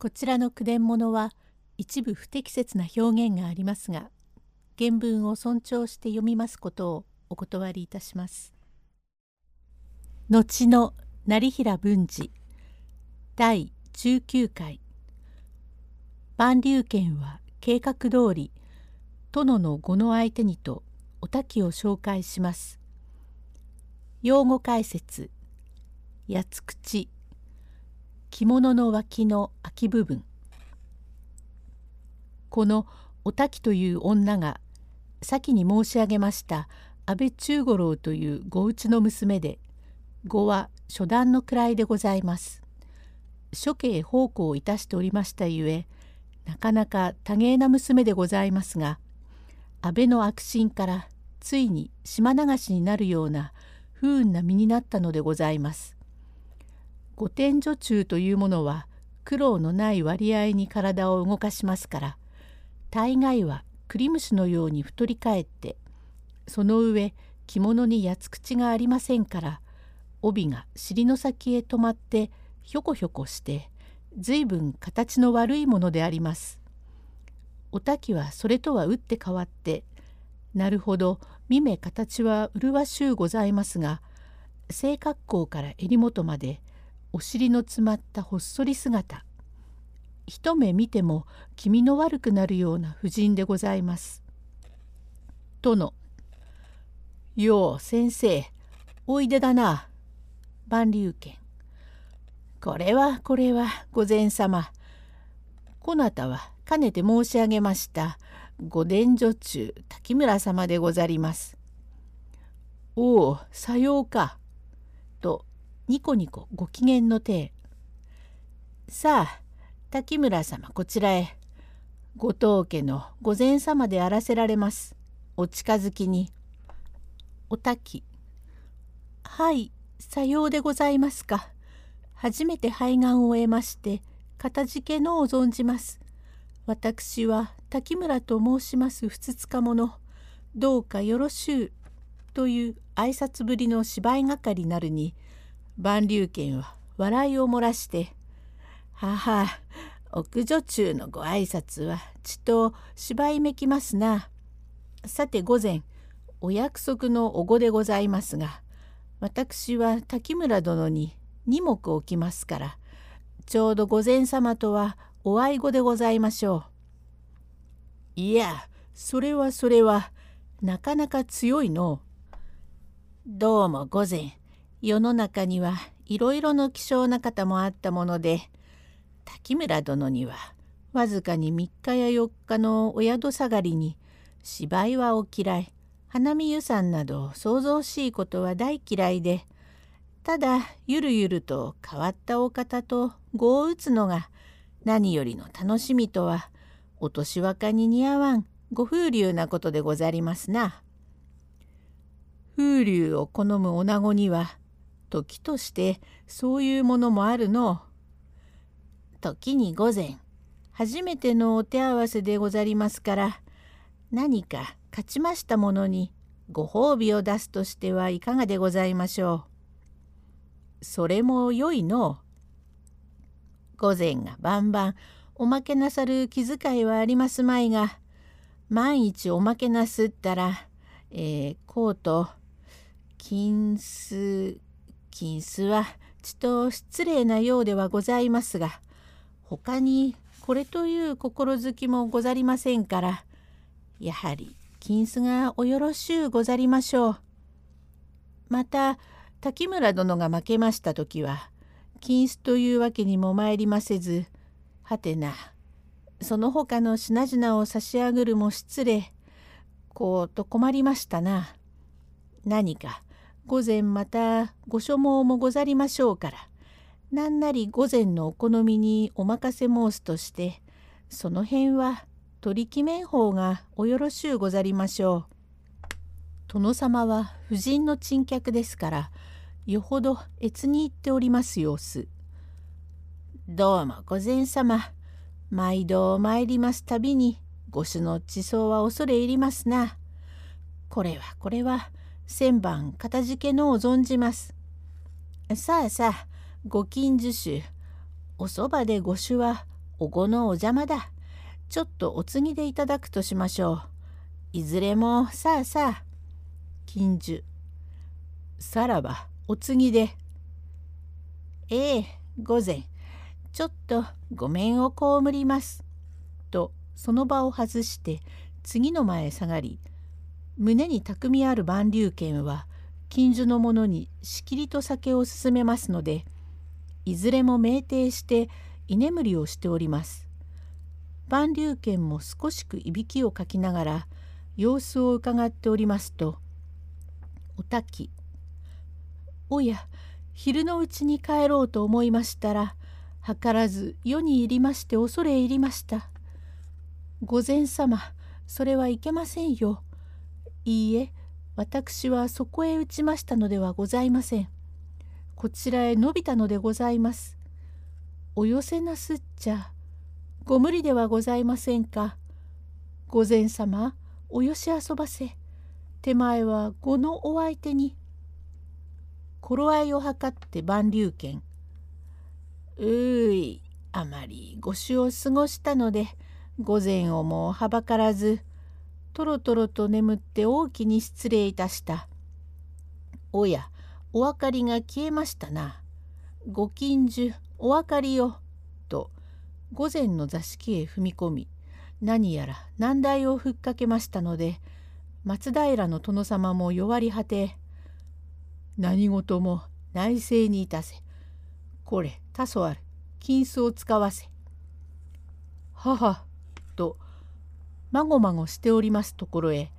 こちらの句伝物は一部不適切な表現がありますが原文を尊重して読みますことをお断りいたします。後の成平文治第19回万竜軒は計画通り殿の語の相手にとお滝を紹介します。用語解説八つ口着物の脇のき部分このお滝という女が先に申し上げました安倍中五郎というごうちの娘で語は初段の位でございます。処刑奉公をいたしておりましたゆえなかなか多芸な娘でございますが安倍の悪心からついに島流しになるような不運な身になったのでございます。御殿女中というものは苦労のない割合に体を動かしますから大概は栗虫のように太り返ってその上着物に八つ口がありませんから帯が尻の先へ止まってひょこひょこして随分形の悪いものであります。お滝はそれとは打って変わってなるほど見目形は麗しゅうございますが性格好から襟元までお尻の詰まったほっそり姿一目見ても気味の悪くなるような婦人でございます。殿よう先生おいでだな万竜軒これはこれは御前様こなたはかねて申し上げました御殿女中滝村様でござります。おおさようか。とニコニコご機嫌の手さあ滝村様こちらへ。後藤家の御前様であらせられます。お近づきに。お滝。はいさようでございますか。初めて肺がんを得ましてかたじけのを存じます。私は滝村と申しますふつつか者どうかよろしゅうという挨拶ぶりの芝居係なるに万竜軒は笑いを漏らして「母奥女中のご挨拶はちと芝居めきますな。さて午前お約束のおごでございますが私は滝村殿に二目置きますからちょうど御前様とはお会い語でございましょう。いやそれはそれはなかなか強いの。どうも午前世の中にはいろいろの希少な方もあったもので滝村殿にはわずかに3日や4日のお宿下がりに芝居はお嫌い花見湯さんなど想像しいことは大嫌いでただゆるゆると変わったお方と碁を打つのが何よりの楽しみとはお年若に似合わんご風流なことでござりますな。風流を好む女子には時としてそういうものもあるの。時に午前初めてのお手合わせでござりますから何か勝ちましたものにご褒美を出すとしてはいかがでございましょう。それもよいの。午前が晩々おまけなさる気遣いはありますまいが万一おまけなすったら、えー、こうと金子金子はちと失礼なようではございますが他にこれという心づきもござりませんからやはり金子がおよろしゅうござりましょう。また滝村殿が負けました時は金子というわけにも参りませずはてなその他の品々を差し上げるも失礼こうと困りましたな。何か午前またご所望もござりましょうから何なり午前のお好みにお任せ申すとしてその辺は取り決めん方がおよろしゅうござりましょう。殿様は婦人の珍客ですからよほど越に行っております様子。どうも御前様毎度参りますたびにご主の地層は恐れ入りますな。これはこれは千番かたじけのを存じます。さあさあご近所種おそばでご酒はおごのお邪魔だ。ちょっとお次でいただくとしましょう。いずれもさあさあ。金樹。さらばお次で。ええ、午前。ちょっとごめんを被ります。とその場を外して次の前へ下がり胸に巧みある万竜拳は近所の者にしきりと酒を勧めますのでいずれも酩酊して居眠りをしております。万竜拳も少しくいびきをかきながら様子をうかがっておりますとおたき「おや昼のうちに帰ろうと思いましたら図らず世に入りまして恐れ入りました。御前様それはいけませんよ。いいえ私はそこへ打ちましたのではございません。こちらへ伸びたのでございます。お寄せなすっちゃご無理ではございませんか。御前様およし遊ばせ手前は碁のお相手に頃合いを図って万竜拳うーいあまり御酒を過ごしたので午前をもはばからずとろとろと眠って大きに失礼いたした。おやお明かりが消えましたな。ご近所お明かりよ。と午前の座敷へ踏み込み何やら難題をふっかけましたので松平の殿様も弱り果て何事も内政にいたせこれ多素ある金子を使わせ母とまごまごしておりますところへ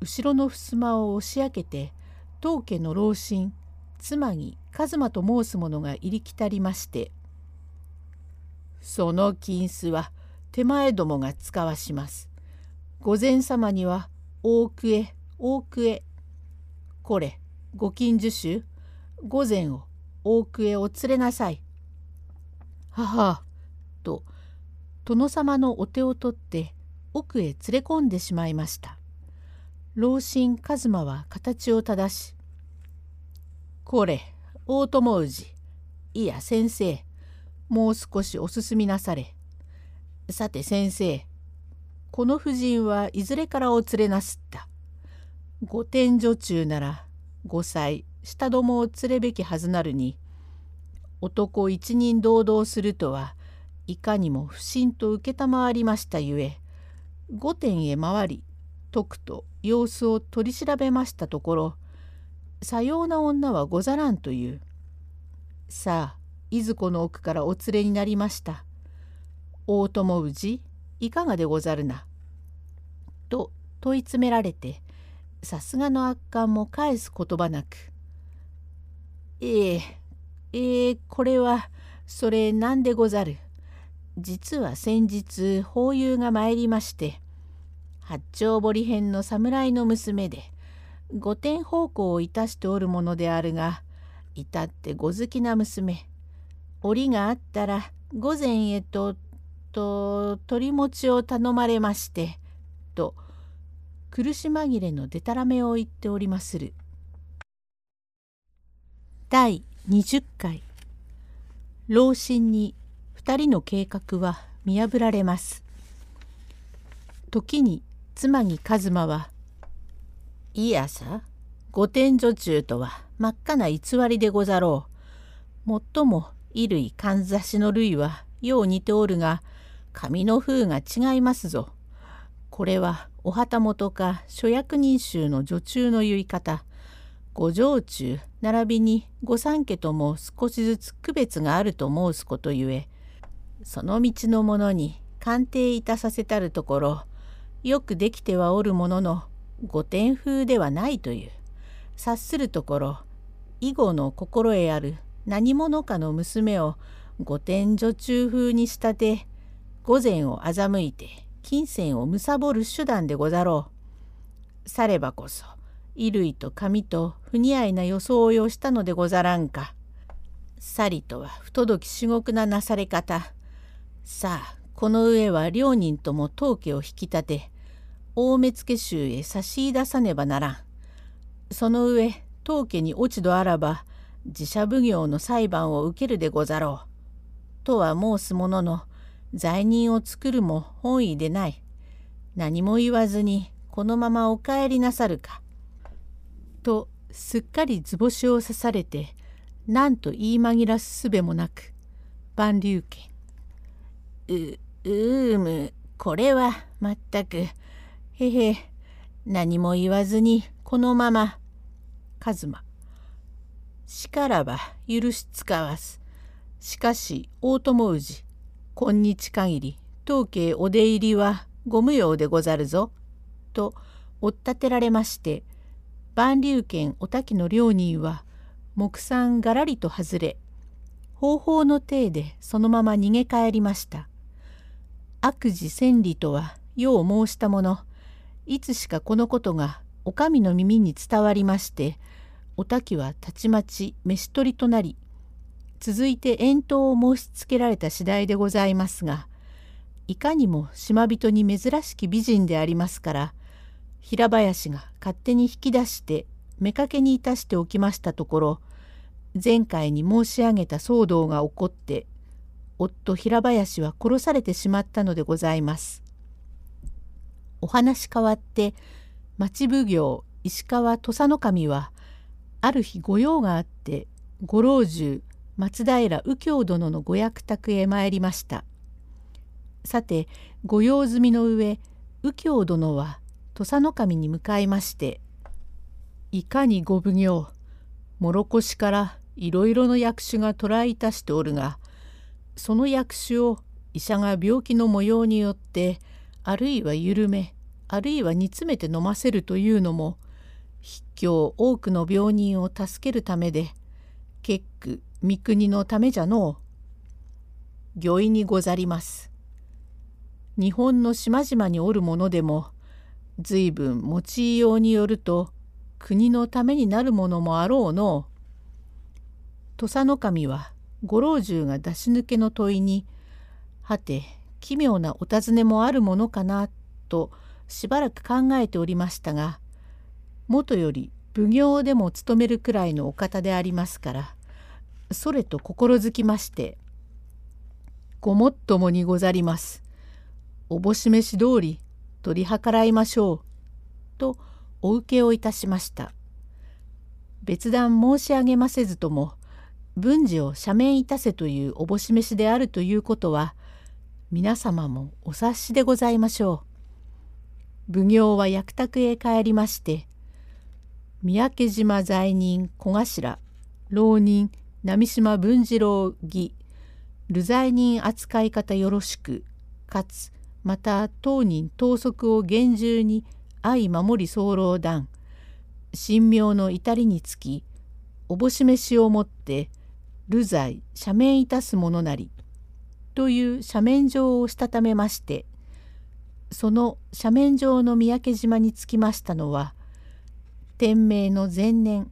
後ろの襖を押し開けて当家の老臣妻に一馬と申す者が入りきたりまして「その金子は手前どもが使わします。御前様には大奥へ大奥へこれご近所衆御前を大奥へお連れなさい。母と殿様のお手を取って奥へ連れ込んでしまいました。老臣一馬は形を正し「これ大友氏。いや先生。もう少しお進みなされ」「さて先生。この婦人はいずれからお連れなすった？御殿女中なら5歳下どもを連れべきはずなるに男一人堂々するとはいかにも不審と承りましたゆえ御殿へ回り解くと様子を取り調べましたところさような女はござらんという。さあいずこの奥からお連れになりました。大友氏いかがでござるな？と問い詰められてさすがの悪感も返す言葉なく「ええええこれはそれなんでござる？実は先日法友が参りまして八丁堀編の侍の娘で御殿奉公をいたしておるものであるが至ってご好きな娘折があったら御前へとと取りちを頼まれましてと苦し紛れのでたらめを言っておりまする。第20回老臣に2人の計画は見破られます。時に妻に一馬は「いやさ御殿女中とは真っ赤な偽りでござろう。もっとも衣類かんざしの類はよう似ておるが紙の風が違いますぞ。これはお旗本か諸役人衆の女中の言い方。ご城中並びに御三家とも少しずつ区別があると申すことゆえその道の者に鑑定いたさせたるところよくできてはおるものの御殿風ではないという察するところ以後の心得ある何者かの娘を御殿女中風に仕立て御前を欺いて金銭を貪る手段でござろう。さればこそ衣類と髪と不似合いな装いをしたのでござらんか。さりとは不届き至極ななされ方。さあこの上は両人とも当家を引き立て大目付衆へ差し出さねばならん。その上当家に落ち度あらば自社奉行の裁判を受けるでござろう。とは申すものの罪人を作るも本意でない。何も言わずにこのままお帰りなさるか。とすっかり図星を刺されて何と言い紛らすすべもなく万竜拳ううーむこれはまったくへへ。何も言わずにこのまま。一馬しからば許しつかわす。しかし大友氏。今日限り当家お出入りはご無用でござるぞ」と追っ立てられまして万竜軒お滝の両人は木産がらりと外れ方法の体でそのまま逃げ帰りました。悪事千里とは世を申したもの。いつしかこのことがお上の耳に伝わりましてお滝はたちまち飯取りとなり続いて遠投を申しつけられた次第でございますがいかにも島人に珍しき美人でありますから平林が勝手に引き出して妾にいたしておきましたところ前回に申し上げた騒動が起こって夫平林は殺されてしまったのでございます。お話変わって町奉行石川土佐守はある日御用があってご老中松平右京殿のご役宅へ参りました。さて御用済みの上右京殿は土佐守に向かいまして「いかにご奉行諸越からいろいろの役種が捕らえいたしておるがその役種を医者が病気の模様によってあるいは緩めあるいは煮詰めて飲ませるというのも筆教多くの病人を助けるためで結句三国のためじゃのう。御意にござります。日本の島々におるものでも随分用いようによると国のためになるものもあろうのう。土佐守はご老中が出し抜けの問いに「はて奇妙なお尋ねもあるものかな」としばらく考えておりましたがもとより奉行でも務めるくらいのお方でありますからそれと心づきまして「ごもっともにござります。おぼし飯通り取り計らいましょう」とお受けをいたしました。別段申し上げませずとも文治を赦免いたせというおぼし飯であるということは皆様もお察しでございましょう。奉行は役宅へ帰りまして三宅島罪人小頭浪人波島文次郎義流罪人扱い方よろしくかつまた当人盗賊を厳重に相守り候団神妙の至りにつきおぼし飯をもって流罪赦免いたすものなり」という赦免状をしたためましてその赦免状の三宅島につきましたのは天明の前年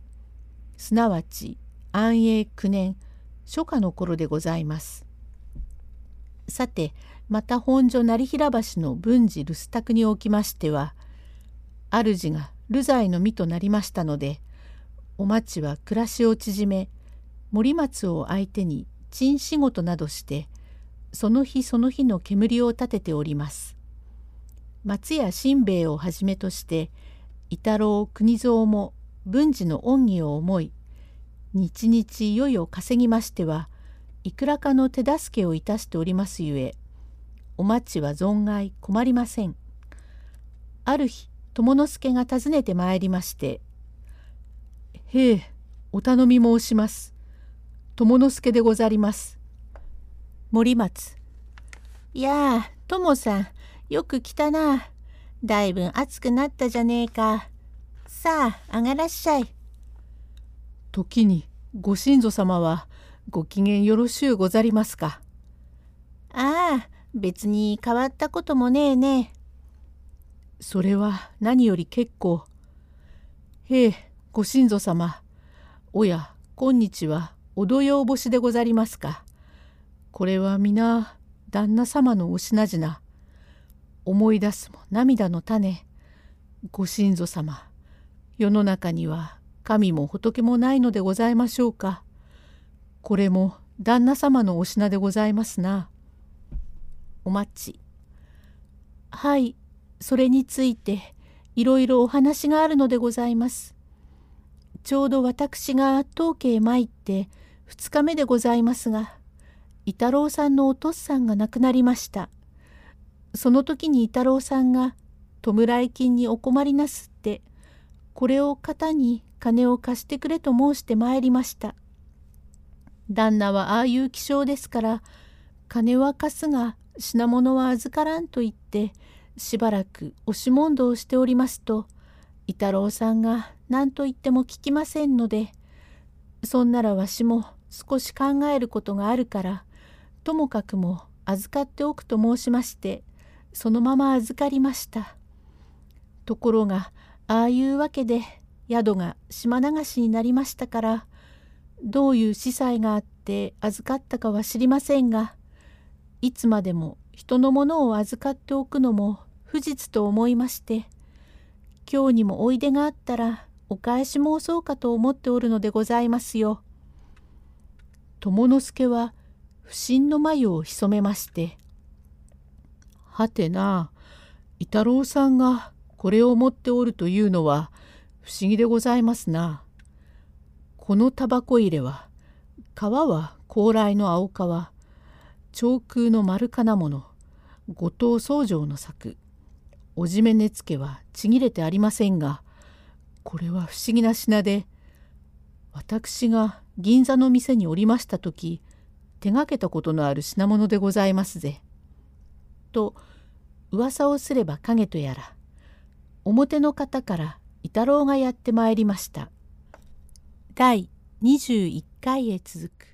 すなわち安永9年初夏の頃でございます。さてまた本所成平橋の文治留守宅におきましては主が流罪の身となりましたのでお町は暮らしを縮め森松を相手に賃仕事などしてその日その日の煙を立てております。松屋新兵衛をはじめとして伊太郎国蔵も文治の恩義を思い日々よいを稼ぎましてはいくらかの手助けをいたしておりますゆえお待ちは存外困りません。ある日友之助が訪ねてまいりまして「へえお頼み申します。友之助でござります。森松。いやあ、友さん、よく来たな。だいぶ暑くなったじゃねえか。さあ、上がらっしゃい。時に、ご親祖様は、ご機嫌よろしゅうござりますか。ああ、別に変わったこともねえね。それは何より結構。へえ、ご親祖様。おや、今日はおどよう星でござりますか。これは皆旦那様のお品々。思い出すも涙の種。ご親祖様。世の中には神も仏もないのでございましょうか。これも旦那様のお品でございますな。お待ち。はい、それについていろいろお話があるのでございます。ちょうど私が当家へ参って2日目でございますが、伊太郎さんのお父さんが亡くなりました。その時に伊太郎さんが弔い金にお困りなすって、これを方に金を貸してくれと申してまいりました。旦那はああいう気性ですから、金は貸すが品物は預からんと言って、しばらく押し問答をしておりますと、伊太郎さんが何と言っても聞きませんので、そんならわしも少し考えることがあるから、ともかくも預かっておくと申しまして、そのまま預かりました。ところが、ああいうわけで宿が島流しになりましたから、どういう司祭があって預かったかは知りませんが、いつまでも人のものを預かっておくのも不実と思いまして、今日にもおいでがあったらお返し申そうかと思っておるのでございますよ。友之助は不審の眉を潜めまして、はてな、伊太郎さんがこれを持っておるというのは不思議でございますな。このタバコ入れは皮は高麗の青皮長空の丸金物後藤宗城の作おじめ根付はちぎれてありませんがこれは不思議な品で私が銀座の店におりました時手がけたことのある品物でございますぜ。と噂をすれば影とやら表の方から伊太郎がやってまいりました。第21回へ続く